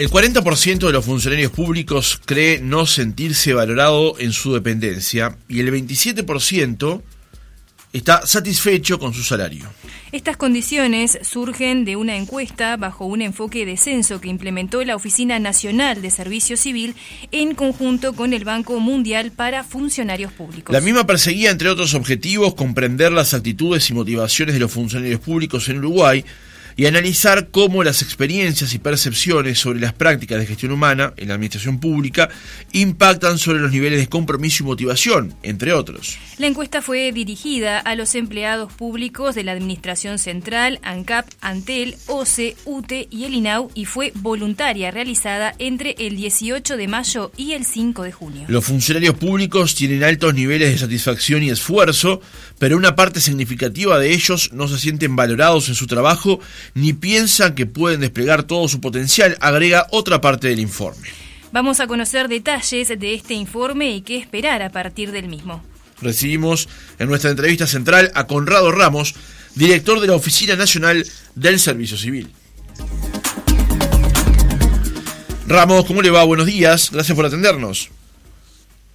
El 40% de los funcionarios públicos cree no sentirse valorado en su dependencia y el 27% está satisfecho con su salario. Estas condiciones surgen de una encuesta bajo un enfoque de censo que implementó la Oficina Nacional de Servicio Civil en conjunto con el Banco Mundial para Funcionarios Públicos. La misma perseguía, entre otros objetivos, comprender las actitudes y motivaciones de los funcionarios públicos en Uruguay, y analizar cómo las experiencias y percepciones sobre las prácticas de gestión humana en la administración pública impactan sobre los niveles de compromiso y motivación, entre otros. La encuesta fue dirigida a los empleados públicos de la Administración Central, ANCAP, ANTEL, OCE, UTE y el INAU y fue voluntaria, realizada entre el 18 de mayo y el 5 de junio. Los funcionarios públicos tienen altos niveles de satisfacción y esfuerzo, pero una parte significativa de ellos no se sienten valorados en su trabajo ni piensan que pueden desplegar todo su potencial, agrega otra parte del informe. Vamos a conocer detalles de este informe y qué esperar a partir del mismo. Recibimos en nuestra entrevista central a Conrado Ramos, director de la Oficina Nacional del Servicio Civil. Ramos, ¿cómo le va? Buenos días, gracias por atendernos.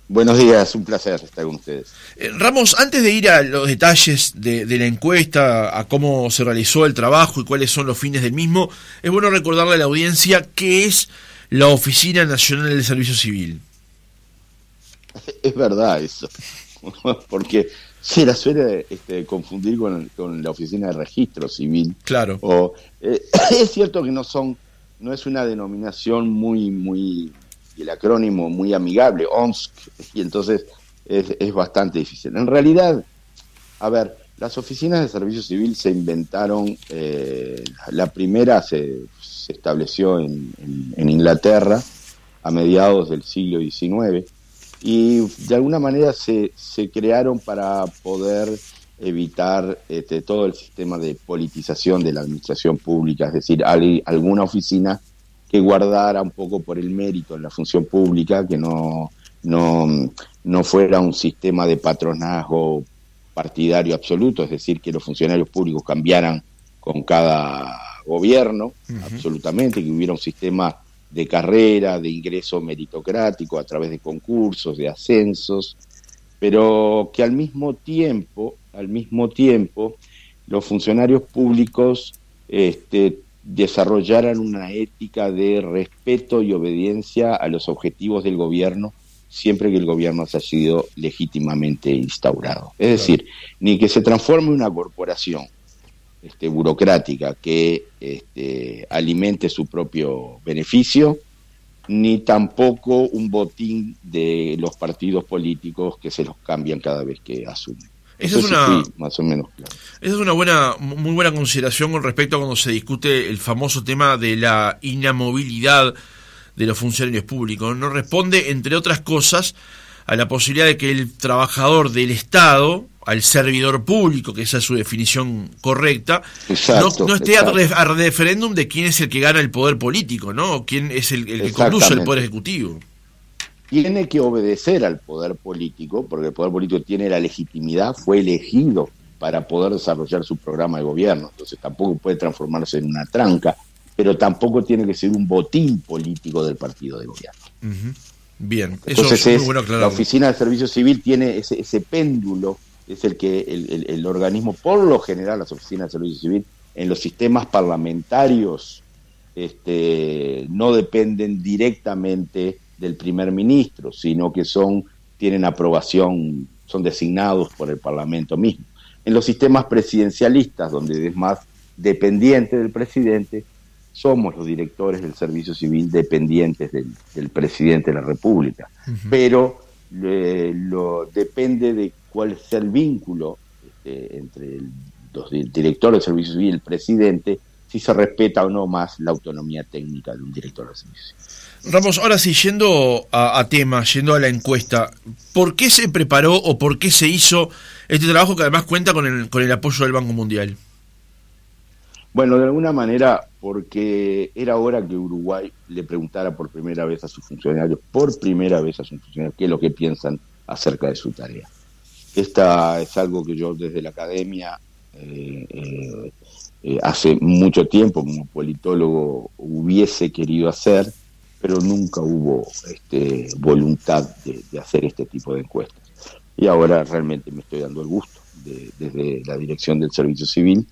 Buenos días, un placer estar con ustedes. Eh, Ramos, antes de ir a los detalles de, la encuesta, a cómo se realizó el trabajo y cuáles son los fines del mismo, es bueno recordarle a la audiencia qué es la Oficina Nacional del Servicio Civil. Es verdad eso, porque se la suele este, confundir con, la Oficina de Registro Civil. Claro. O, eh, es cierto que no son, no es una denominación muy, muy y el acrónimo muy amigable, ONSC, y entonces es, bastante difícil. En realidad, a ver, las oficinas de servicio civil se inventaron, eh, la primera se, estableció en, Inglaterra a mediados del siglo XIX y de alguna manera se, se crearon para poder evitar este, todo el sistema de politización de la administración pública, es decir, alguna oficina que guardara un poco por el mérito en la función pública, que no, no, no fuera un sistema de patronazgo partidario absoluto, es decir, que los funcionarios públicos cambiaran con cada gobierno, absolutamente, que hubiera un sistema de carrera, de ingreso meritocrático a través de concursos, de ascensos, pero que al mismo tiempo, al mismo tiempo, los funcionarios públicos este, desarrollaran una ética de respeto y obediencia a los objetivos del gobierno siempre que el gobierno haya sido legítimamente instaurado. Es decir, ni que se transforme una corporación este, burocrática que este, alimente su propio beneficio, ni tampoco un botín de los partidos políticos que se los cambian cada vez que asumen. Esa es una, más o menos Esa es una buena, muy buena consideración con respecto a cuando se discute el famoso tema de la inamovilidad de los funcionarios públicos. No responde, entre otras cosas, a la posibilidad de que el trabajador del Estado, al servidor público, que esa es su definición correcta, no, esté a, referéndum de quién es el que gana el poder político, ¿no? quién es el, el que conduce el poder ejecutivo tiene que obedecer al poder político, porque el poder político tiene la legitimidad, fue elegido para poder desarrollar su programa de gobierno, entonces tampoco puede transformarse en una tranca, pero tampoco tiene que ser un botín político del partido de gobierno. Bien, entonces es, la oficina de servicio civil tiene ese, ese péndulo, es el que el, el organismo, por lo general las oficinas de servicio civil, en los sistemas parlamentarios, este, no dependen directamente del primer ministro, sino que son, tienen aprobación, son designados por el Parlamento mismo. En los sistemas presidencialistas, donde es más dependiente del presidente, somos los directores del servicio civil dependientes del, presidente de la República. Pero lo, depende de cuál sea el vínculo este, entre el, los directores del servicio civil y el presidente, si se respeta o no más la autonomía técnica de un director del servicio. Ramos, ahora sí, yendo a, tema, yendo a la encuesta, ¿por qué se preparó o por qué se hizo este trabajo que además cuenta con el, con el apoyo del Banco Mundial? Bueno, de alguna manera, porque era hora que Uruguay le preguntara por primera vez a sus funcionarios, por primera vez a sus funcionarios, qué es lo que piensan acerca de su tarea. Esta es algo que yo desde la academia eh, eh, eh, hace mucho tiempo como politólogo hubiese querido hacer, pero nunca hubo este, voluntad de, hacer este tipo de encuestas. Y ahora realmente me estoy dando el gusto desde la dirección del Servicio Civil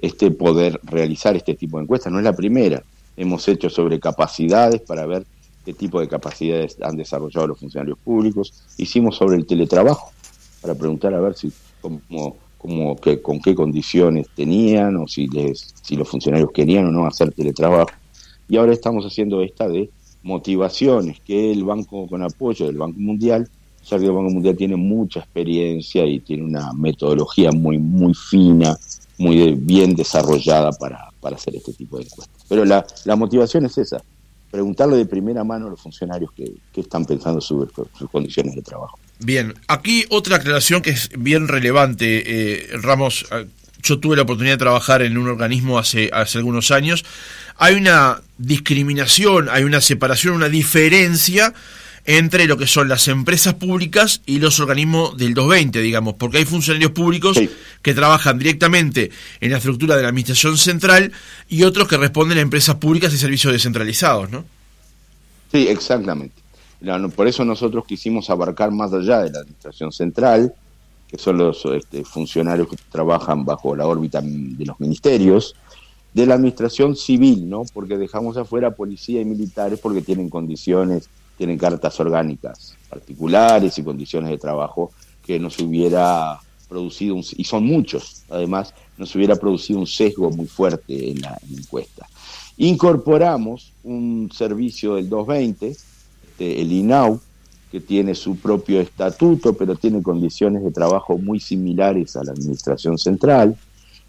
este poder realizar este tipo de encuestas. No es la primera. Hemos hecho sobre capacidades para ver qué tipo de capacidades han desarrollado los funcionarios públicos. Hicimos sobre el teletrabajo para preguntar a ver si como, como que, con qué condiciones tenían o si, les, si los funcionarios querían o no hacer teletrabajo. Y ahora estamos haciendo esta de motivaciones que el Banco con apoyo del Banco Mundial, ya que el Banco Mundial tiene mucha experiencia y tiene una metodología muy, muy fina, muy bien desarrollada para, para hacer este tipo de encuestas. Pero la, la motivación es esa, preguntarle de primera mano a los funcionarios que, están pensando sobre sus condiciones de trabajo. Bien, aquí otra aclaración que es bien relevante, eh, Ramos. Eh, yo tuve la oportunidad de trabajar en un organismo hace, hace algunos años. Hay una discriminación, hay una separación, una diferencia entre lo que son las empresas públicas y los organismos del 220, digamos, porque hay funcionarios públicos que trabajan directamente en la estructura de la Administración Central y otros que responden a empresas públicas y servicios descentralizados, ¿no? Sí, exactamente. Por eso nosotros quisimos abarcar más allá de la Administración Central, que son los este, funcionarios que trabajan bajo la órbita de los ministerios, de la Administración Civil, ¿no? Porque dejamos afuera policía y militares porque tienen condiciones tienen cartas orgánicas particulares y condiciones de trabajo que nos hubiera producido, y son muchos, además, nos hubiera producido un sesgo muy fuerte en la, encuesta. Incorporamos un servicio del 220, este, el INAU, que tiene su propio estatuto, pero tiene condiciones de trabajo muy similares a la Administración Central,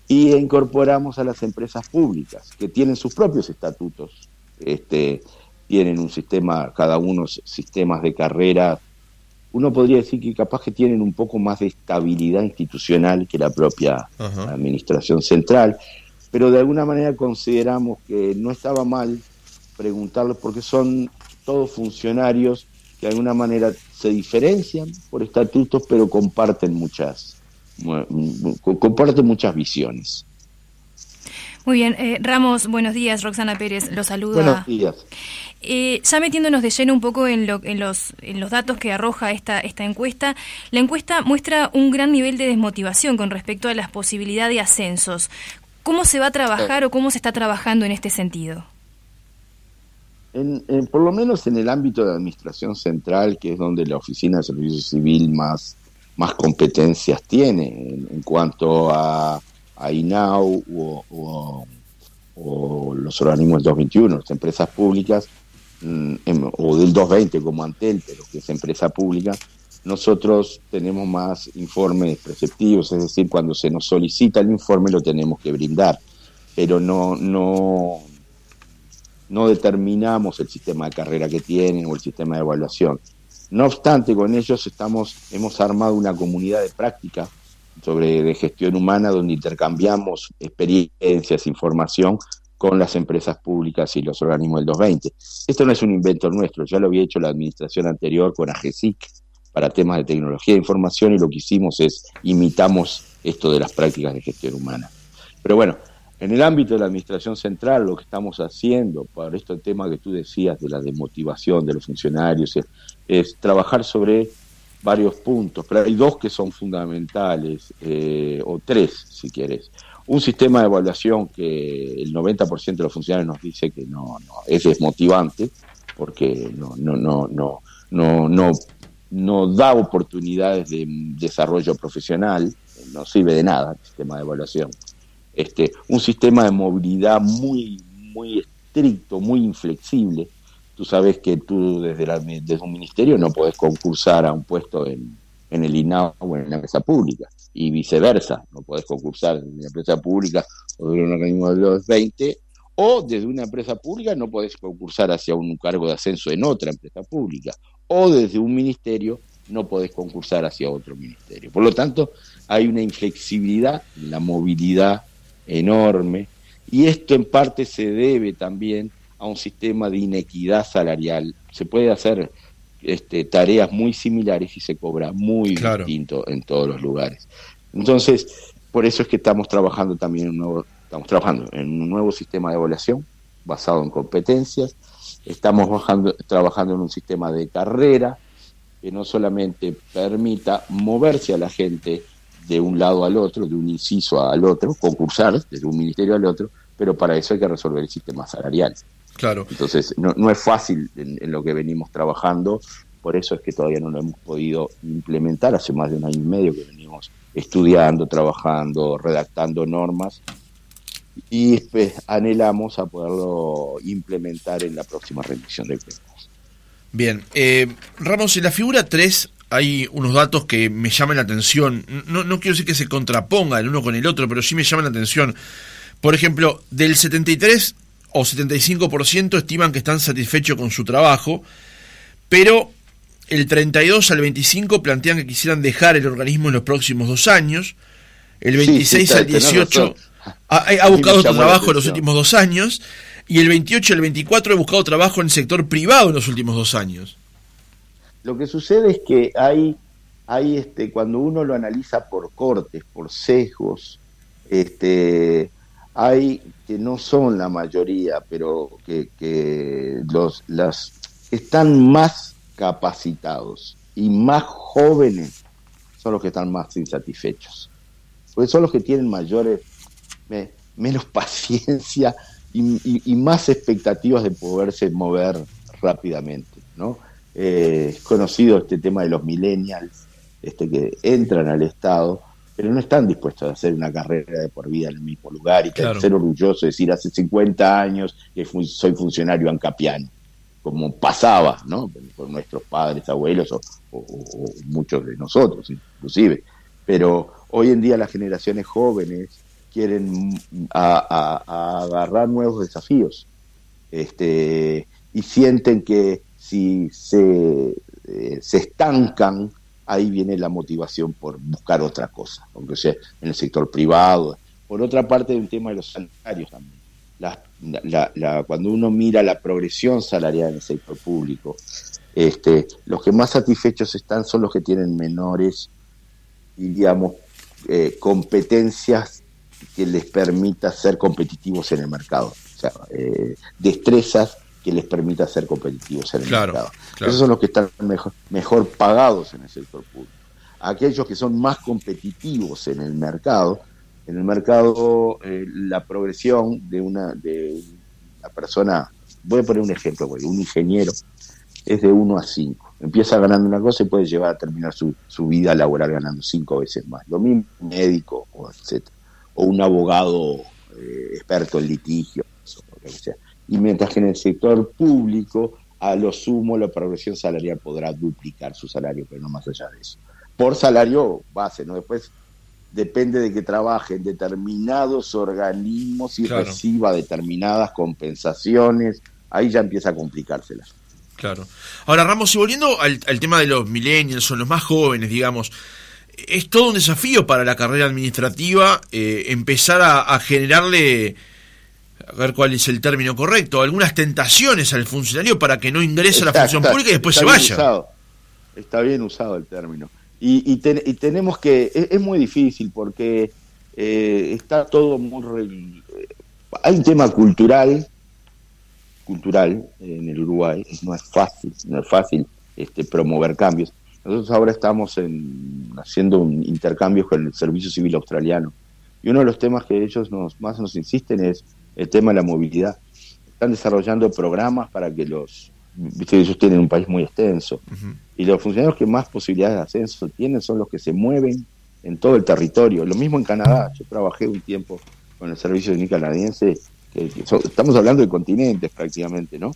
y incorporamos a las empresas públicas, que tienen sus propios estatutos este, tienen un sistema, cada uno sistemas de carrera, uno podría decir que capaz que tienen un poco más de estabilidad institucional que la propia administración central, pero de alguna manera consideramos que no estaba mal preguntarles porque son todos funcionarios que de alguna manera se diferencian por estatutos, pero comparten muchas, comparten muchas visiones. Muy bien, eh, Ramos, buenos días, Roxana Pérez, los saluda. Buenos días. Eh, ya metiéndonos de lleno un poco en, lo, en, los, en los datos que arroja esta, esta encuesta, la encuesta muestra un gran nivel de desmotivación con respecto a las posibilidades de ascensos. ¿Cómo se va a trabajar o cómo se está trabajando en este sentido? En, por lo menos en el ámbito de administración central, que es donde la Oficina de Servicio Civil más, más competencias tiene en cuanto a a INAU o, los organismos del 221, las empresas públicas, mm, em, o del 220 como Antel, pero que es empresa pública, nosotros tenemos más informes preceptivos, es decir, cuando se nos solicita el informe lo tenemos que brindar, pero no, no, no determinamos el sistema de carrera que tienen o el sistema de evaluación. No obstante, con ellos estamos, hemos armado una comunidad de práctica sobre de gestión humana donde intercambiamos experiencias, información con las empresas públicas y los organismos del 220. Esto no es un invento nuestro, ya lo había hecho la administración anterior con AGESIC para temas de tecnología de información y lo que hicimos es imitamos esto de las prácticas de gestión humana. Pero bueno, en el ámbito de la administración central lo que estamos haciendo, por este tema que tú decías de la desmotivación de los funcionarios, es trabajar sobre varios puntos, pero hay dos que son fundamentales, eh, o tres si quieres. Un sistema de evaluación que el 90% de los funcionarios nos dice que no, no es desmotivante, porque no, no, no, no, no, no, no da oportunidades de desarrollo profesional, no sirve de nada el sistema de evaluación. Este, un sistema de movilidad muy, muy estricto, muy inflexible, Tú sabes que tú desde, desde un ministerio no podés concursar a un puesto en, en el INAO o en una empresa pública y viceversa, no podés concursar en una empresa pública o en un organismo de los 20 o desde una empresa pública no podés concursar hacia un cargo de ascenso en otra empresa pública o desde un ministerio no podés concursar hacia otro ministerio. Por lo tanto, hay una inflexibilidad, la movilidad enorme y esto en parte se debe también a un sistema de inequidad salarial. Se puede hacer este, tareas muy similares y se cobra muy distinto en todos los lugares. Entonces, por eso es que estamos trabajando también en un nuevo estamos trabajando en un nuevo sistema de evaluación basado en competencias, estamos trabajando en un sistema de carrera que no solamente permita moverse a la gente de un lado al otro, de un inciso al otro, concursar desde un ministerio al otro, pero para eso hay que resolver el sistema salarial. Claro. Entonces, no, no es fácil en, lo que venimos trabajando, por eso es que todavía no lo hemos podido implementar, hace más de un año y medio que venimos estudiando, trabajando, redactando normas, y pues, anhelamos a poderlo implementar en la próxima revisión del cuentas. Bien, eh, Ramos, en la figura 3 hay unos datos que me llaman la atención. No, no quiero decir que se contraponga el uno con el otro, pero sí me llaman la atención. Por ejemplo, del 73 o 75% estiman que están satisfechos con su trabajo, pero el 32 al 25 plantean que quisieran dejar el organismo en los próximos dos años, el 26 al 18 ha, buscado otro trabajo en los últimos dos años, y el 28 al 24 ha buscado trabajo en el sector privado en los últimos dos años. Lo que sucede es que hay, hay este, cuando uno lo analiza por cortes, por sesgos, este, hay que no son la mayoría, pero que, los las están más capacitados y más jóvenes son los que están más insatisfechos. Porque son los que tienen mayores, menos paciencia y, más expectativas de poderse mover rápidamente, ¿no? Eh, es conocido este tema de los millennials, este que entran al Estado pero no están dispuestos a hacer una carrera de por vida en el mismo lugar y ser orgullosos de decir hace 50 años que soy funcionario ancapiano, como pasaba, ¿no? Por nuestros padres, abuelos o, muchos de nosotros inclusive. Pero hoy en día las generaciones jóvenes quieren agarrar nuevos desafíos este, y sienten que si se, eh, se estancan ahí viene la motivación por buscar otra cosa, aunque sea en el sector privado. Por otra parte, el tema de los salarios también. cuando uno mira la progresión salarial en el sector público, este, los que más satisfechos están son los que tienen menores, digamos, eh, competencias que les permita ser competitivos en el mercado. O sea, eh, destrezas que les permita ser competitivos en el mercado. Esos son los que están mejor, mejor pagados en el sector público. Aquellos que son más competitivos en el mercado, en el mercado eh, la progresión de una, de una persona, voy a poner un ejemplo, un ingeniero es de 1 a 5. Empieza ganando una cosa y puede llevar a terminar su, su vida laboral ganando cinco veces más. Lo mismo un médico, o etcétera, o un abogado eh, experto en litigio, o lo que sea y mientras que en el sector público, a lo sumo, la progresión salarial podrá duplicar su salario, pero no más allá de eso. Por salario base, ¿no? Después depende de que trabaje en determinados organismos y reciba determinadas compensaciones, ahí ya empieza a complicársela. Claro. Ahora, Ramos, y volviendo al, tema de los millennials, son los más jóvenes, digamos, es todo un desafío para la carrera administrativa eh, empezar a generarle a ver cuál es el término correcto, algunas tentaciones al funcionario para que no ingrese a la función pública y después se vaya. Está bien usado el término. Y, tenemos que, es, muy difícil porque eh, está todo muy... Hay un tema cultural, cultural en el Uruguay, no es fácil, no es fácil este, promover cambios. Nosotros ahora estamos en, haciendo un intercambio con el Servicio Civil Australiano. Y uno de los temas que ellos nos, más nos insisten es el tema de la movilidad. Están desarrollando programas para que los, ellos tienen un país muy extenso, y los funcionarios que más posibilidades de ascenso tienen son los que se mueven en todo el territorio. Lo mismo en Canadá, yo trabajé un tiempo con el servicio de canadiense, que, estamos hablando de continentes prácticamente, ¿no?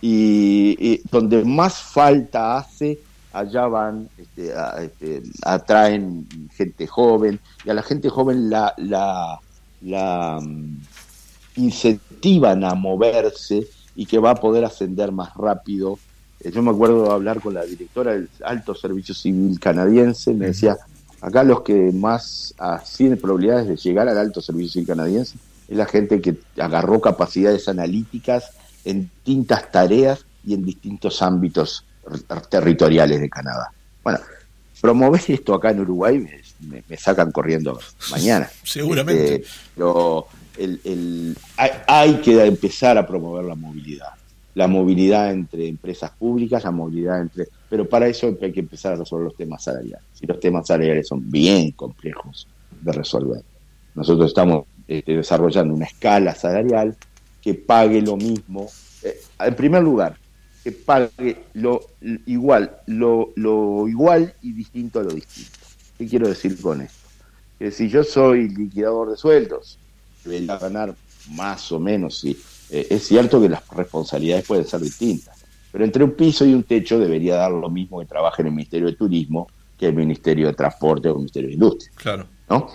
Y, donde más falta hace, allá van, este, este, atraen gente joven, y a la gente joven la, la, la mm, incentivan a moverse y que va a poder ascender más rápido. Eh, yo me acuerdo de hablar con la directora del Alto Servicio Civil canadiense, me decía, acá los que más tienen probabilidades de llegar al Alto Servicio Civil canadiense es la gente que agarró capacidades analíticas en distintas tareas y en distintos ámbitos territoriales de Canadá. Bueno, promover esto acá en Uruguay me, sacan corriendo mañana. Seguramente. Este, el, hay, que empezar a promover la movilidad. La movilidad entre empresas públicas, la movilidad entre... Pero para eso hay que empezar a resolver los temas salariales. Y los temas salariales son bien complejos de resolver. Nosotros estamos este, desarrollando una escala salarial que pague lo mismo. Eh, en primer lugar, que pague lo igual, lo, lo igual y distinto a lo distinto. ¿Qué quiero decir con esto? Que si yo soy liquidador de sueldos, debería ganar más o menos, sí. Eh, es cierto que las responsabilidades pueden ser distintas, pero entre un piso y un techo debería dar lo mismo que trabaje en el Ministerio de Turismo que el Ministerio de Transporte o el Ministerio de Industria. Claro. ¿no?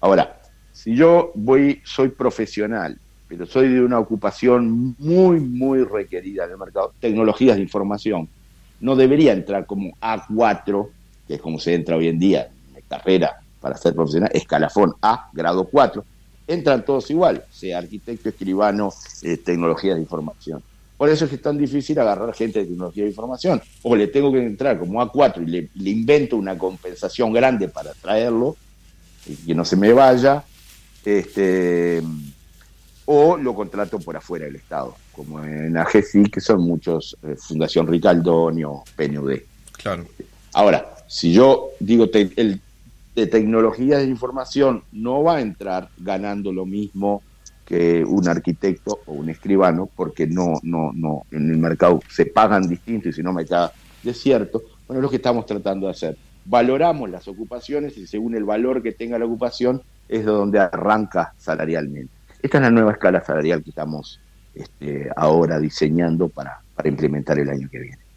Ahora, si yo voy, soy profesional, pero soy de una ocupación muy, muy requerida en el mercado, tecnologías de información, no debería entrar como A4, que es como se entra hoy en día en carrera para ser profesional, escalafón A, grado 4, entran todos igual, sea arquitecto, escribano, eh, tecnología de información. Por eso es que es tan difícil agarrar gente de tecnología de información. O le tengo que entrar como A4 y le, le invento una compensación grande para traerlo, y que no se me vaya, este, o lo contrato por afuera del Estado, como en AGESI, que son muchos, eh, Fundación Ricaldonio, PNUD. Claro. Ahora, si yo digo, el de tecnología de información no va a entrar ganando lo mismo que un arquitecto o un escribano, porque no, no, no, en el mercado se pagan distinto y si no me queda desierto. Bueno, es lo que estamos tratando de hacer. Valoramos las ocupaciones y según el valor que tenga la ocupación es de donde arranca salarialmente. Esta es la nueva escala salarial que estamos este, ahora diseñando para, para implementar el año que viene.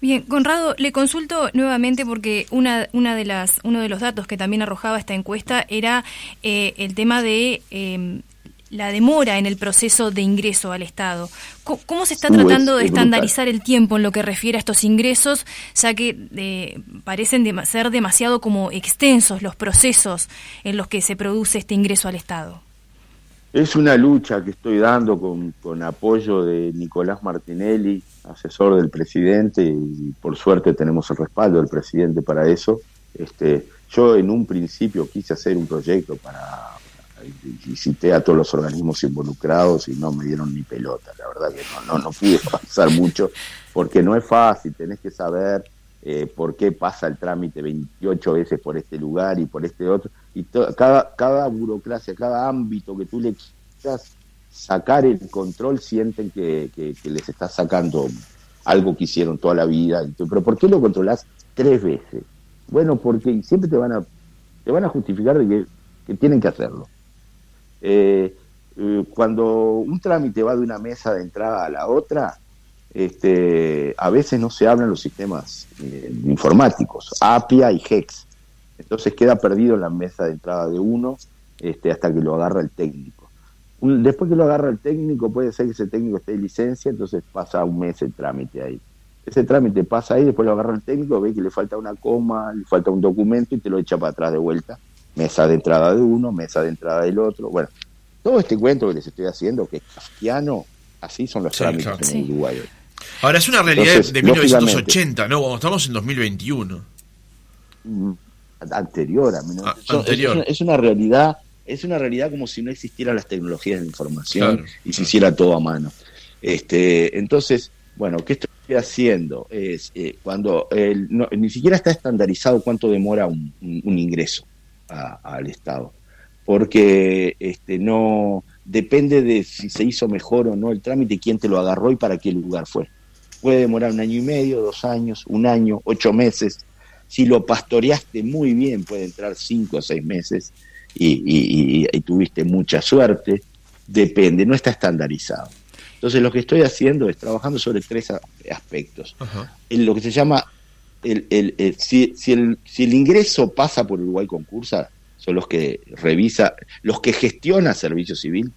Bien, Conrado, le consulto nuevamente porque una, una de las, uno de los datos que también arrojaba esta encuesta era eh, el tema de em, la demora en el proceso de ingreso al Estado. ¿Cómo, se está tratando de estandarizar el tiempo en lo que refiere a estos ingresos, ya que eh, parecen ser demasiado como extensos los procesos en los que se produce este ingreso al Estado? Es una lucha que estoy dando con, con apoyo de Nicolás Martinelli, asesor del presidente, y por suerte tenemos el respaldo del presidente para eso. Este, yo en un principio quise hacer un proyecto para visité a todos los organismos involucrados y no me dieron ni pelota, la verdad que no, no, no pude avanzar mucho, porque no es fácil, tenés que saber eh, por qué pasa el trámite 28 veces por este lugar y por este otro, y cada, cada burocracia, cada ámbito que tú le quieras sacar el control, sienten que, les estás sacando algo que hicieron toda la vida, pero ¿por qué lo controlás tres veces? Bueno, porque siempre te van a, te van a justificar de que, que tienen que hacerlo. Eh, eh, cuando un trámite va de una mesa de entrada a la otra, este, a veces no se hablan los sistemas eh, informáticos, APIA y HEX. Entonces queda perdido en la mesa de entrada de uno este, hasta que lo agarra el técnico. Después que lo agarra el técnico, puede ser que ese técnico esté de licencia, entonces pasa un mes el trámite ahí. Ese trámite pasa ahí, después lo agarra el técnico, ve que le falta una coma, le falta un documento y te lo echa para atrás de vuelta mesa de entrada de uno, mesa de entrada del otro. Bueno, todo este cuento que les estoy haciendo, que es kafkiano, así son los trámites en Uruguay Ahora, es una realidad de 1980, ¿no? Cuando estamos en 2021. Mm, anterior a ah, anterior. Es, una, realidad es una realidad como si no existieran las tecnologías de información y se hiciera todo a mano. Este, entonces, bueno, ¿qué estoy haciendo? Es eh, cuando ni siquiera está estandarizado cuánto demora un ingreso al Estado, porque este, no depende de si se hizo mejor o no el trámite, quién te lo agarró y para qué lugar fue. Puede demorar un año y medio, dos años, un año, ocho meses. Si lo pastoreaste muy bien, puede entrar cinco o seis meses y, tuviste mucha suerte. Depende, no está estandarizado. Entonces lo que estoy haciendo es trabajando sobre tres aspectos. En lo que se llama el, el, si, si, el, si el ingreso pasa por Uruguay Concursa, son los que revisa, los que gestiona servicio civil,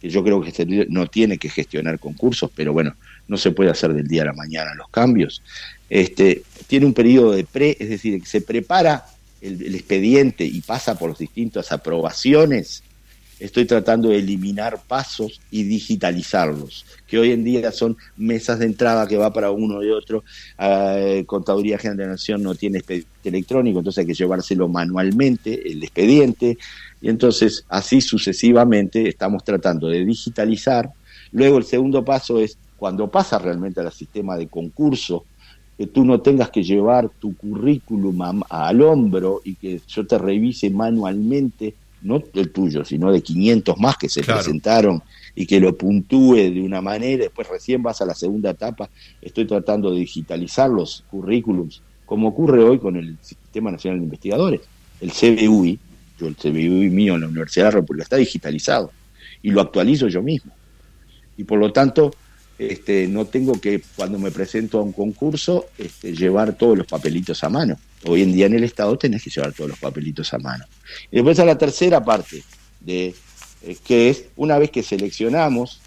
que yo creo que no tiene que gestionar concursos, pero bueno, no se puede hacer del día a la mañana los cambios. Este, tiene un periodo de pre, es decir, que se prepara el, expediente y pasa por las distintas aprobaciones estoy tratando de eliminar pasos y digitalizarlos, que hoy en día son mesas de entrada que va para uno y otro. Eh, Contaduría General de Nación no tiene expediente electrónico, entonces hay que llevárselo manualmente, el expediente, y entonces así sucesivamente estamos tratando de digitalizar. Luego el segundo paso es cuando pasa realmente al sistema de concurso, que tú no tengas que llevar tu currículum al hombro y que yo te revise manualmente, no el tuyo, sino de 500 más que se presentaron y que lo puntúe de una manera, después recién vas a la segunda etapa, estoy tratando de digitalizar los currículums, como ocurre hoy con el Sistema Nacional de Investigadores. El CBUI, yo el CBUI mío en la Universidad de la República está digitalizado y lo actualizo yo mismo. Y por lo tanto, este, no tengo que, cuando me presento a un concurso, este, llevar todos los papelitos a mano. Hoy en día en el Estado tenés que llevar todos los papelitos a mano. Y después a la tercera parte, de, eh, que es una vez que seleccionamos,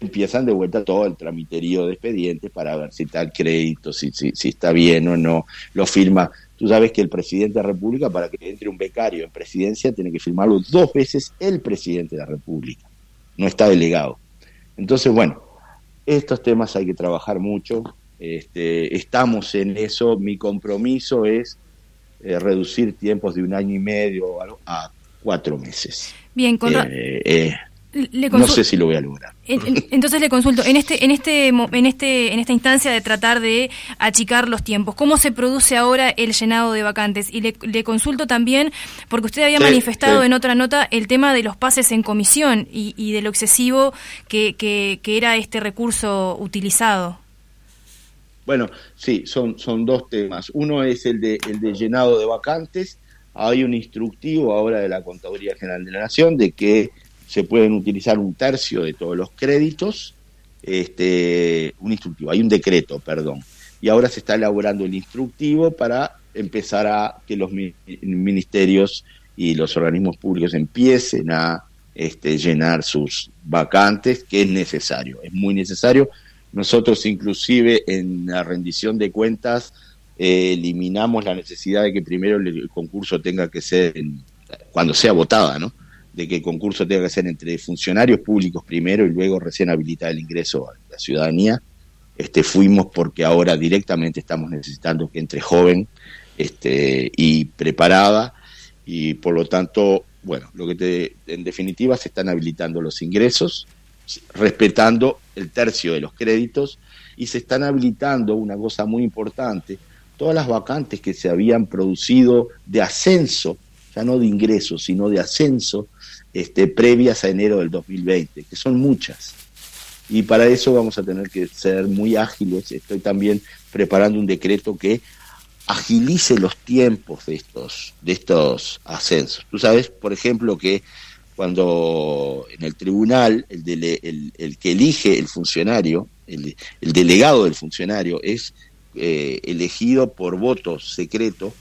empiezan de vuelta todo el tramiterío de expedientes para ver si está el crédito, si, si, si está bien o no, lo firma. Tú sabes que el presidente de la República, para que entre un becario en presidencia, tiene que firmarlo dos veces el presidente de la República, no está delegado. Entonces, bueno, estos temas hay que trabajar mucho, este, estamos en eso, mi compromiso es eh, reducir tiempos de un año y medio a, cuatro meses. Bien, con eh, eh, no sé si lo voy a lograr. Entonces le consulto, en este, en este, en este, en esta instancia de tratar de achicar los tiempos, ¿cómo se produce ahora el llenado de vacantes? Y le, consulto también, porque usted había manifestado en otra nota el tema de los pases en comisión y, de lo excesivo que, que, era este recurso utilizado. Bueno, sí, son, son dos temas. Uno es el de, el de llenado de vacantes. Hay un instructivo ahora de la Contaduría General de la Nación de que se pueden utilizar un tercio de todos los créditos, este, un instructivo, hay un decreto, perdón, y ahora se está elaborando el instructivo para empezar a que los ministerios y los organismos públicos empiecen a este, llenar sus vacantes, que es necesario, es muy necesario. Nosotros inclusive en la rendición de cuentas eh, eliminamos la necesidad de que primero el, concurso tenga que ser, cuando sea votada, ¿no? De que el concurso tenga que ser entre funcionarios públicos primero y luego recién habilitar el ingreso a la ciudadanía. Este, fuimos porque ahora directamente estamos necesitando que entre joven este, y preparada y por lo tanto, bueno, lo que te, en definitiva se están habilitando los ingresos, respetando el tercio de los créditos y se están habilitando una cosa muy importante, todas las vacantes que se habían producido de ascenso, ya no de ingresos, sino de ascenso este, previas a enero del 2020, que son muchas. Y para eso vamos a tener que ser muy ágiles. Estoy también preparando un decreto que agilice los tiempos de estos, de estos ascensos. Tú sabes, por ejemplo, que cuando en el tribunal el, que elige el funcionario, el, delegado del funcionario, es eh, elegido por voto secreto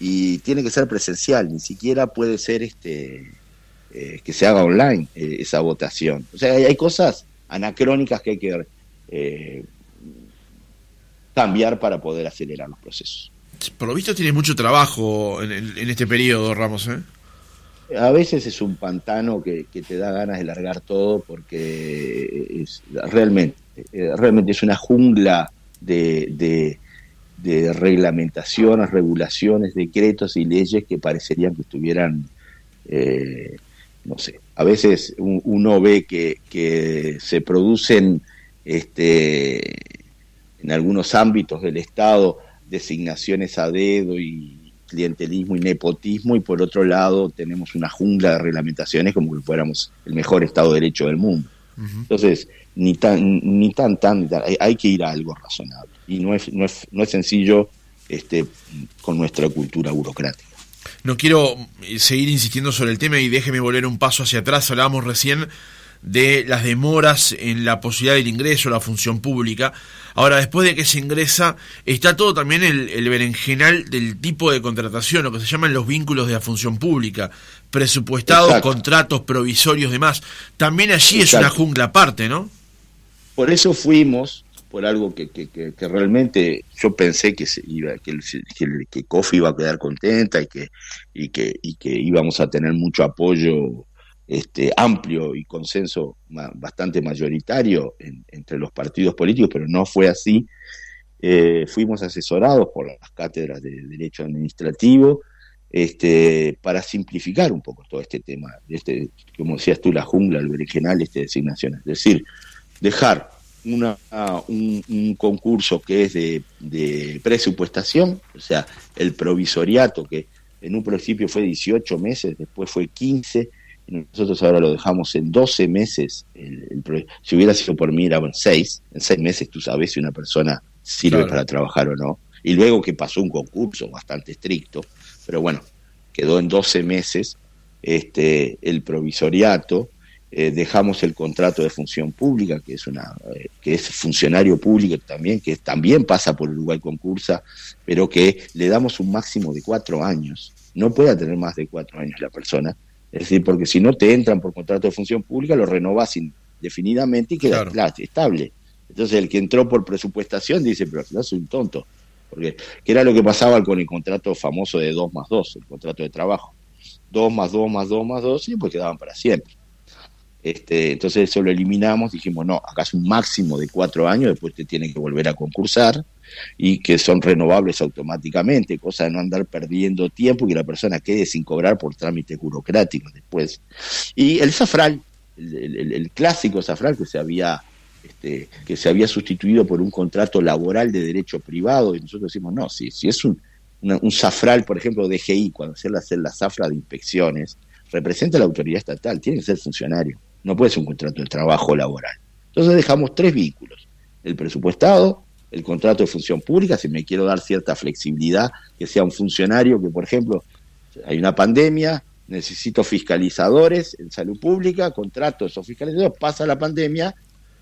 y tiene que ser presencial, ni siquiera puede ser este eh, que se haga online eh, esa votación. O sea, hay, cosas anacrónicas que hay que eh, cambiar para poder acelerar los procesos. Por lo visto tiene mucho trabajo en, este periodo, Ramos. A veces es un pantano que, te da ganas de largar todo porque es, realmente, realmente es una jungla de, de, de reglamentaciones, regulaciones, decretos y leyes que parecerían que estuvieran eh, no sé, a veces uno ve que, que se producen este, en algunos ámbitos del Estado designaciones a dedo y clientelismo y nepotismo y por otro lado tenemos una jungla de reglamentaciones como que fuéramos el mejor Estado de Derecho del mundo. Entonces, ni tan, ni tan, tan, hay, hay, que ir a algo razonable y no es, no es, no es sencillo este, con nuestra cultura burocrática. No quiero seguir insistiendo sobre el tema y déjeme volver un paso hacia atrás. Hablábamos recién de las demoras en la posibilidad del ingreso a la función pública. Ahora, después de que se ingresa, está todo también el, el berenjenal del tipo de contratación, lo que se llaman los vínculos de la función pública, presupuestados, contratos provisorios, demás. También allí es una jungla aparte, ¿no? Por eso fuimos por algo que, que, realmente yo pensé que se iba que, que, Kofi iba a quedar contenta y que y que y que íbamos a tener mucho apoyo este amplio y consenso bastante mayoritario entre los partidos políticos pero no fue así eh, fuimos asesorados por las cátedras de derecho administrativo este, para simplificar un poco todo este tema, este, como decías tú, la jungla, el original, este designaciones. Es decir, dejar una, un, concurso que es de, presupuestación, o sea, el provisoriato, que en un principio fue 18 meses, después fue 15, y nosotros ahora lo dejamos en 12 meses. si hubiera sido por mí, eran 6, en 6 meses tú sabes si una persona sirve para trabajar o no. Y luego que pasó un concurso bastante estricto, pero bueno, quedó en 12 meses este, el provisoriato, eh, dejamos el contrato de función pública, que es una eh, que es funcionario público también, que también pasa por Uruguay Concursa, pero que le damos un máximo de cuatro años. No puede tener más de cuatro años la persona. Es decir, porque si no te entran por contrato de función pública, lo renovas indefinidamente y queda estable. Entonces el que entró por presupuestación dice, pero no soy un tonto. Porque, ¿qué era lo que pasaba con el contrato famoso de 2 más 2, el contrato de trabajo? 2 más 2 más 2 más 2, y pues quedaban para siempre. Este, entonces eso lo eliminamos, dijimos, no, acá es un máximo de cuatro años, después te tienen que volver a concursar y que son renovables automáticamente, cosa de no andar perdiendo tiempo y que la persona quede sin cobrar por trámites burocráticos después. Y el zafral, el, clásico zafral que se había este, que se había sustituido por un contrato laboral de derecho privado, y nosotros decimos, no, si, si es un, un zafral, por ejemplo, de GI, cuando se hace la zafra de inspecciones, representa la autoridad estatal, tiene que ser funcionario no puede ser un contrato de trabajo laboral. Entonces dejamos tres vínculos, el presupuestado, el contrato de función pública, si me quiero dar cierta flexibilidad, que sea un funcionario que, por ejemplo, hay una pandemia, necesito fiscalizadores en salud pública, contrato de esos fiscalizadores, pasa la pandemia,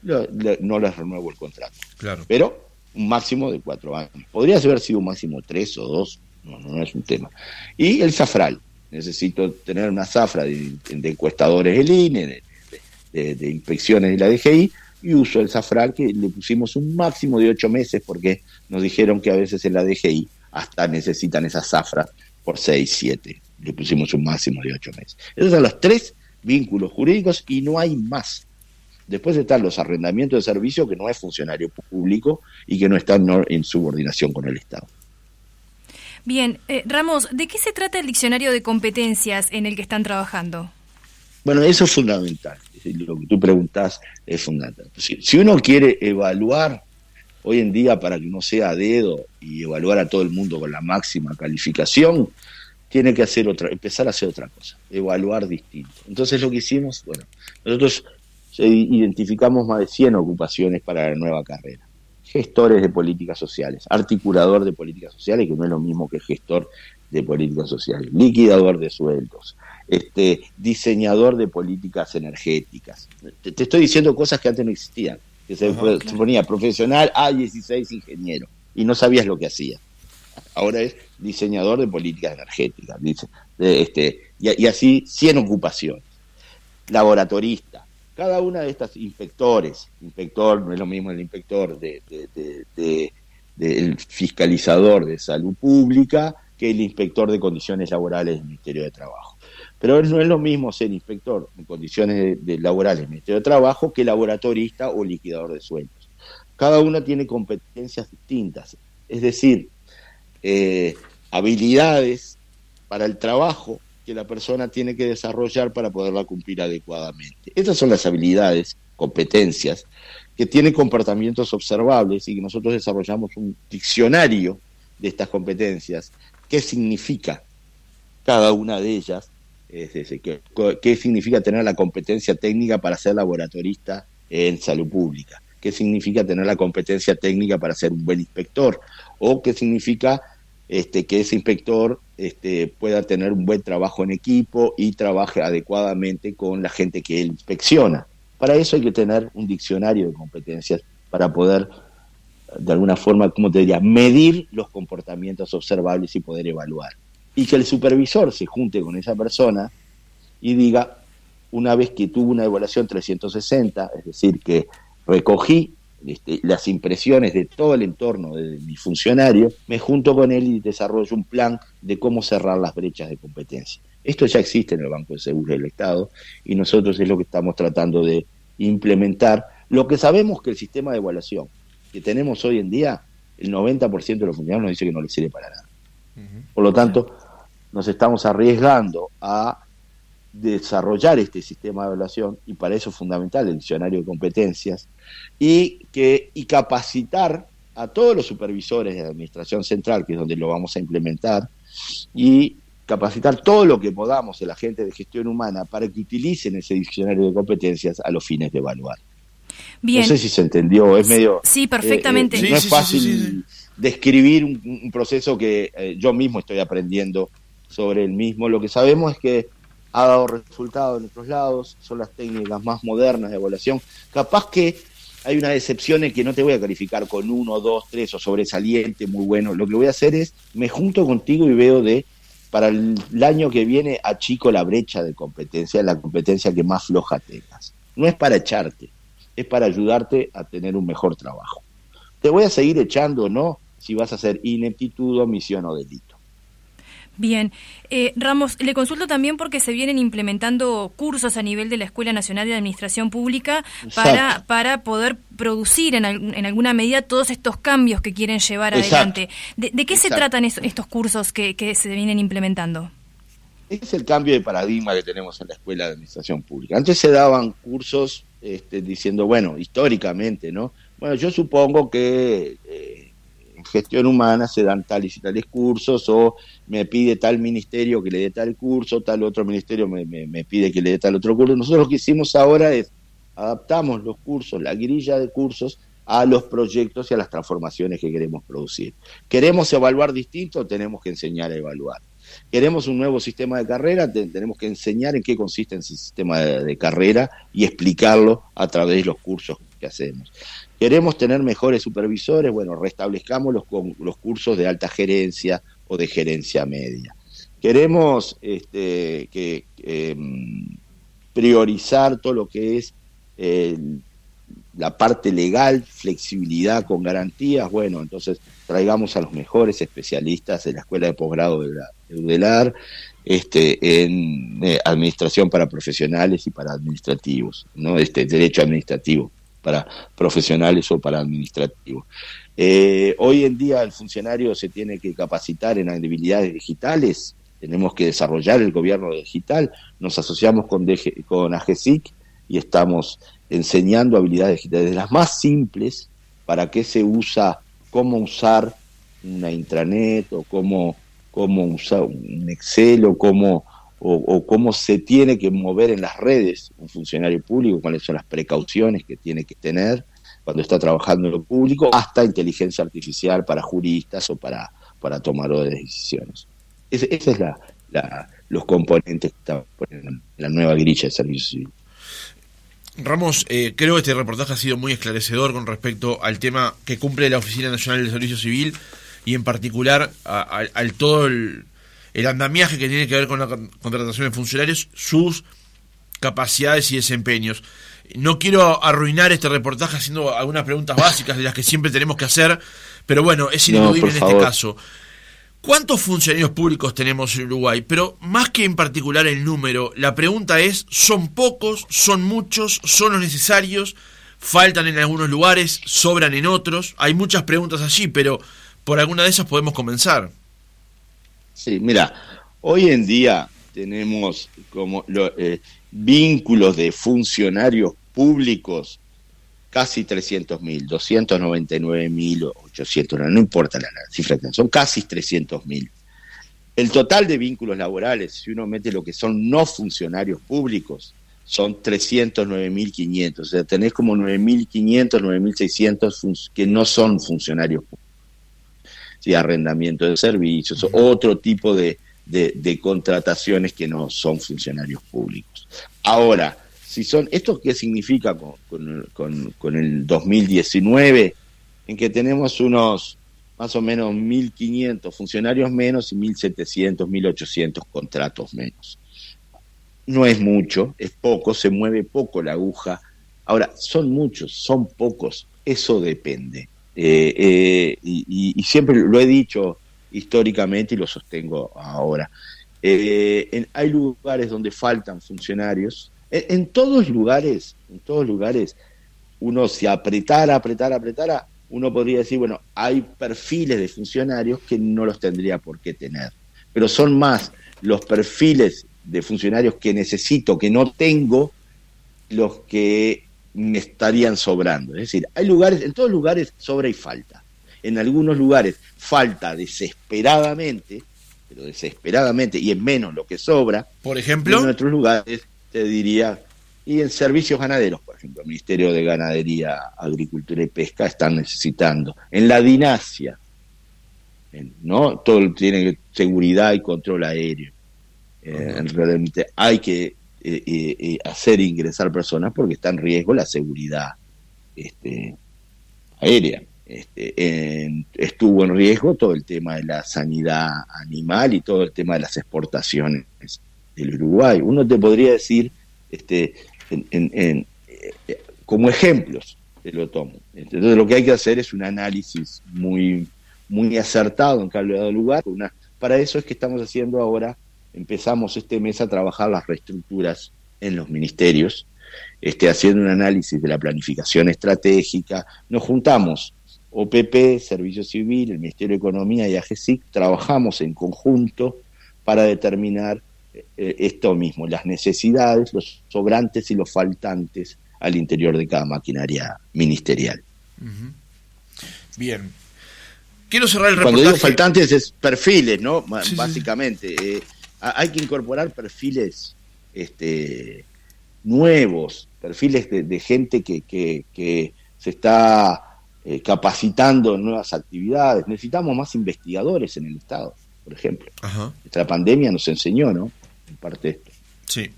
no les renuevo el contrato. Claro. Pero un máximo de cuatro años. Podría haber sido un máximo tres o dos, no, no es un tema. Y el zafral, necesito tener una zafra de, encuestadores del INE, de, inspecciones de la DGI y uso el Zafral que le pusimos un máximo de ocho meses porque nos dijeron que a veces en la DGI hasta necesitan esa zafra por seis, siete. Le pusimos un máximo de ocho meses. Esos son los tres vínculos jurídicos y no hay más. Después están los arrendamientos de servicio que no es funcionario público y que no están en subordinación con el Estado. Bien, eh, Ramos, ¿de qué se trata el diccionario de competencias en el que están trabajando? Bueno, eso es fundamental lo que tú preguntás es fundamental. Si, uno quiere evaluar hoy en día para que no sea dedo y evaluar a todo el mundo con la máxima calificación, tiene que hacer otra, empezar a hacer otra cosa, evaluar distinto. Entonces lo que hicimos, bueno, nosotros identificamos más de 100 ocupaciones para la nueva carrera. Gestores de políticas sociales, articulador de políticas sociales, que no es lo mismo que gestor de políticas sociales, liquidador de sueldos, este, diseñador de políticas energéticas. Te, estoy diciendo cosas que antes no existían, que se, ponía profesional A16 ingeniero y no sabías lo que hacía. Ahora es diseñador de políticas energéticas, dice, este, y, así 100 ocupaciones. Laboratorista, cada una de estas inspectores, inspector no es lo mismo el inspector de, del fiscalizador de salud pública que el inspector de condiciones laborales del Ministerio de Trabajo. Pero no es lo mismo ser inspector en condiciones laborales del Ministerio de Trabajo que laboratorista o liquidador de sueldos. Cada uno tiene competencias distintas, es decir, eh, habilidades para el trabajo que la persona tiene que desarrollar para poderla cumplir adecuadamente. Estas son las habilidades, competencias, que tienen comportamientos observables y que nosotros desarrollamos un diccionario de estas competencias. ¿Qué significa cada una de ellas? ¿Qué, ¿qué significa tener la competencia técnica para ser laboratorista en salud pública? ¿Qué significa tener la competencia técnica para ser un buen inspector? ¿O qué significa este, que ese inspector este, pueda tener un buen trabajo en equipo y trabaje adecuadamente con la gente que él inspecciona? Para eso hay que tener un diccionario de competencias para poder, de alguna forma, como te diría, medir los comportamientos observables y poder evaluar y que el supervisor se junte con esa persona y diga, una vez que tuvo una evaluación 360, es decir, que recogí este, las impresiones de todo el entorno de mi funcionario, me junto con él y desarrollo un plan de cómo cerrar las brechas de competencia. Esto ya existe en el Banco de Seguros del Estado y nosotros es lo que estamos tratando de implementar. Lo que sabemos que el sistema de evaluación que tenemos hoy en día, el 90% de los funcionarios nos dice que no le sirve para nada. Por lo tanto, nos estamos arriesgando a desarrollar este sistema de evaluación y para eso es fundamental el diccionario de competencias y que y capacitar a todos los supervisores de la administración central que es donde lo vamos a implementar y capacitar todo lo que podamos el agente de gestión humana para que utilicen ese diccionario de competencias a los fines de evaluar. No sé si se entendió, es medio... Sí, perfectamente. Eh, eh, no es fácil describir un, proceso que eh, yo mismo estoy aprendiendo sobre el mismo. Lo que sabemos es que ha dado resultados en otros lados, son las técnicas más modernas de evaluación. Capaz que hay una decepción en que no te voy a calificar con uno, dos, tres o sobresaliente, muy bueno. Lo que voy a hacer es, me junto contigo y veo de, para el, año que viene, achico la brecha de competencia, la competencia que más floja tengas. No es para echarte, es para ayudarte a tener un mejor trabajo. Te voy a seguir echando o no si vas a hacer ineptitud, omisión o delito. Bien, eh, Ramos, le consulto también porque se vienen implementando cursos a nivel de la Escuela Nacional de Administración Pública para, para poder producir en, en, alguna medida todos estos cambios que quieren llevar adelante. ¿De, qué se tratan estos cursos que, que se vienen implementando? Es el cambio de paradigma que tenemos en la Escuela de Administración Pública. Antes se daban cursos este, diciendo, bueno, históricamente, ¿no? Bueno, yo supongo que eh, gestión humana se dan tales y tales cursos o me pide tal ministerio que le dé tal curso, tal otro ministerio me, me, pide que le dé tal otro curso. Nosotros lo que hicimos ahora es adaptamos los cursos, la grilla de cursos a los proyectos y a las transformaciones que queremos producir. ¿Queremos evaluar distinto? Tenemos que enseñar a evaluar. ¿Queremos un nuevo sistema de carrera? Tenemos que enseñar en qué consiste ese sistema de carrera y explicarlo a través de los cursos que hacemos. Queremos tener mejores supervisores, bueno, restablezcamos los, los cursos de alta gerencia o de gerencia media. Queremos este, em, priorizar todo lo que es la parte legal, flexibilidad con garantías, bueno, entonces traigamos a los mejores especialistas de la Escuela de Posgrado de la UDELAR este, en eh, administración para profesionales y para administrativos, ¿no? Este, derecho administrativo para profesionales o para administrativos. Eh, hoy en día el funcionario se tiene que capacitar en habilidades digitales, tenemos que desarrollar el gobierno digital, nos asociamos con, con AGESIC y estamos enseñando habilidades digitales, las más simples, para qué se usa, cómo usar una intranet o cómo, cómo usar un Excel o cómo o, cómo se tiene que mover en las redes un funcionario público, cuáles son las precauciones que tiene que tener cuando está trabajando en lo público, hasta inteligencia artificial para juristas o para, para tomadores de decisiones. Esa es la, los componentes que están en la nueva grilla de servicio civil. Ramos, eh, creo que este reportaje ha sido muy esclarecedor con respecto al tema que cumple la Oficina Nacional del Servicio Civil y en particular al todo el, el andamiaje que tiene que ver con la contratación de funcionarios, sus capacidades y desempeños. No quiero arruinar este reportaje haciendo algunas preguntas básicas de las que siempre tenemos que hacer, pero bueno, es ineludible en este caso. ¿Cuántos funcionarios públicos tenemos en Uruguay? Pero más que en particular el número, la pregunta es, ¿son pocos? ¿Son muchos? ¿Son los necesarios? ¿Faltan en algunos lugares? ¿Sobran en otros? Hay muchas preguntas allí, pero por alguna de esas podemos comenzar. Sí, mira, hoy en día tenemos como eh, vínculos de funcionarios públicos casi 300 mil, 299 mil, 800, no, importa la, cifra, son casi 300 mil. El total de vínculos laborales, si uno mete lo que son no funcionarios públicos, son 309.500. O sea, tenés como 9.500, 9.600 que no son funcionarios públicos arrendamiento de servicios, otro tipo de, contrataciones que no son funcionarios públicos. Ahora, si son, ¿esto qué significa con, con, el 2019? En que tenemos unos más o menos 1.500 funcionarios menos y 1.700, 1.800 contratos menos. No es mucho, es poco, se mueve poco la aguja. Ahora, son muchos, son pocos. eso depende. Eh, eh, y, siempre lo he dicho históricamente y lo sostengo ahora. Eh, hay lugares donde faltan funcionarios. En, todos lugares, en todos lugares, uno si apretara, apretara, apretara, uno podría decir, bueno, hay perfiles de funcionarios que no los tendría por qué tener. Pero son más los perfiles de funcionarios que necesito, que no tengo, los que me estarían sobrando. Es decir, hay lugares, en todos lugares sobra y falta. En algunos lugares falta desesperadamente, pero desesperadamente, y en menos lo que sobra. Por ejemplo. En otros lugares te diría, y en servicios ganaderos, por ejemplo, el Ministerio de Ganadería, Agricultura y Pesca están necesitando. En la dinasia, ¿no? Todo tiene seguridad y control aéreo. Eh, realmente hay que eh, eh, hacer ingresar personas porque está en riesgo la seguridad este, aérea. Este, estuvo en riesgo todo el tema de la sanidad animal y todo el tema de las exportaciones del Uruguay. Uno te podría decir, este, como ejemplos, te lo tomo. Entonces lo que hay que hacer es un análisis muy, muy acertado en cada lugar. Una, para eso es que estamos haciendo ahora empezamos este mes a trabajar las reestructuras en los ministerios, este, haciendo un análisis de la planificación estratégica. Nos juntamos, OPP, Servicio Civil, el Ministerio de Economía y AGESIC, trabajamos en conjunto para determinar eh, esto mismo, las necesidades, los sobrantes y los faltantes al interior de cada maquinaria ministerial. Bien. Quiero cerrar el reportaje. Cuando digo faltantes es perfiles, ¿no? Básicamente. Eh, hay que incorporar perfiles este, nuevos, perfiles de, gente que, que, se está eh, capacitando en nuevas actividades. Necesitamos más investigadores en el Estado, por ejemplo. Ajá. La pandemia nos enseñó, ¿no? En parte esto. Sí.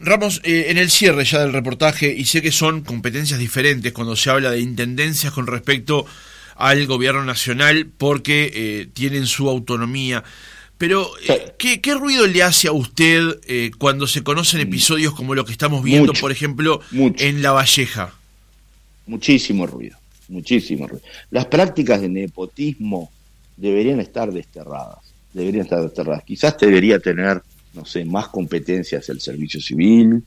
Ramos, eh, en el cierre ya del reportaje, y sé que son competencias diferentes cuando se habla de intendencias con respecto al gobierno nacional, porque eh, tienen su autonomía. Pero, eh, ¿qué, ruido le hace a usted eh, cuando se conocen mm. episodios como lo que estamos viendo, por ejemplo, en La Valleja? Muchísimo ruido, muchísimo ruido. Las prácticas de nepotismo deberían estar desterradas, deberían estar desterradas. Quizás debería tener, no sé, más competencias el servicio civil,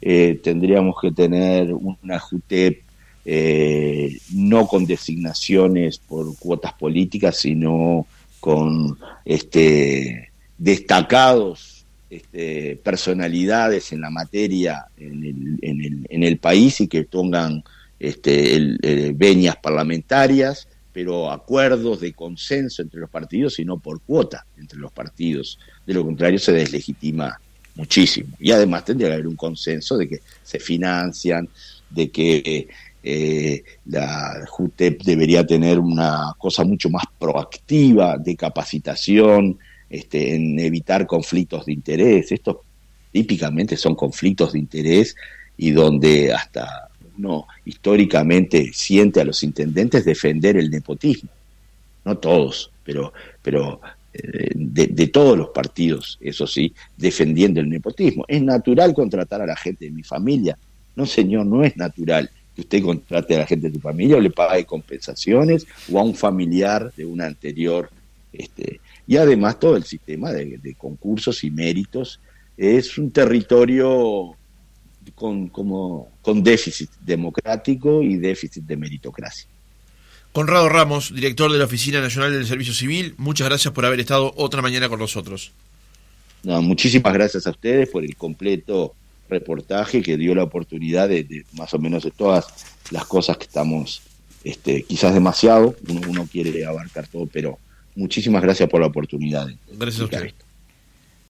eh, tendríamos que tener una JUTEP no con designaciones por cuotas políticas, sino con este, destacados este, personalidades en la materia en el, en el, en el país y que pongan este, el, veñas parlamentarias, pero acuerdos de consenso entre los partidos y no por cuota entre los partidos. De lo contrario, se deslegitima muchísimo. Y además tendría que haber un consenso de que se financian, de que eh, la JUTEP debería tener una cosa mucho más proactiva de capacitación, este, en evitar conflictos de interés. Estos típicamente son conflictos de interés y donde hasta uno históricamente siente a los intendentes defender el nepotismo. No todos, pero, pero eh, de, todos los partidos, eso sí, defendiendo el nepotismo. Es natural contratar a la gente de mi familia. No, señor, no es natural que usted contrate a la gente de su familia o le pague compensaciones o a un familiar de una anterior. Este, y además todo el sistema de, concursos y méritos es un territorio con, como, con déficit democrático y déficit de meritocracia. Conrado Ramos, director de la Oficina Nacional del Servicio Civil, muchas gracias por haber estado otra mañana con nosotros. No, muchísimas gracias a ustedes por el completo reportaje que dio la oportunidad de, más o menos de todas las cosas que estamos, este, quizás demasiado, uno, uno quiere abarcar todo, pero muchísimas gracias por la oportunidad. gracias a usted.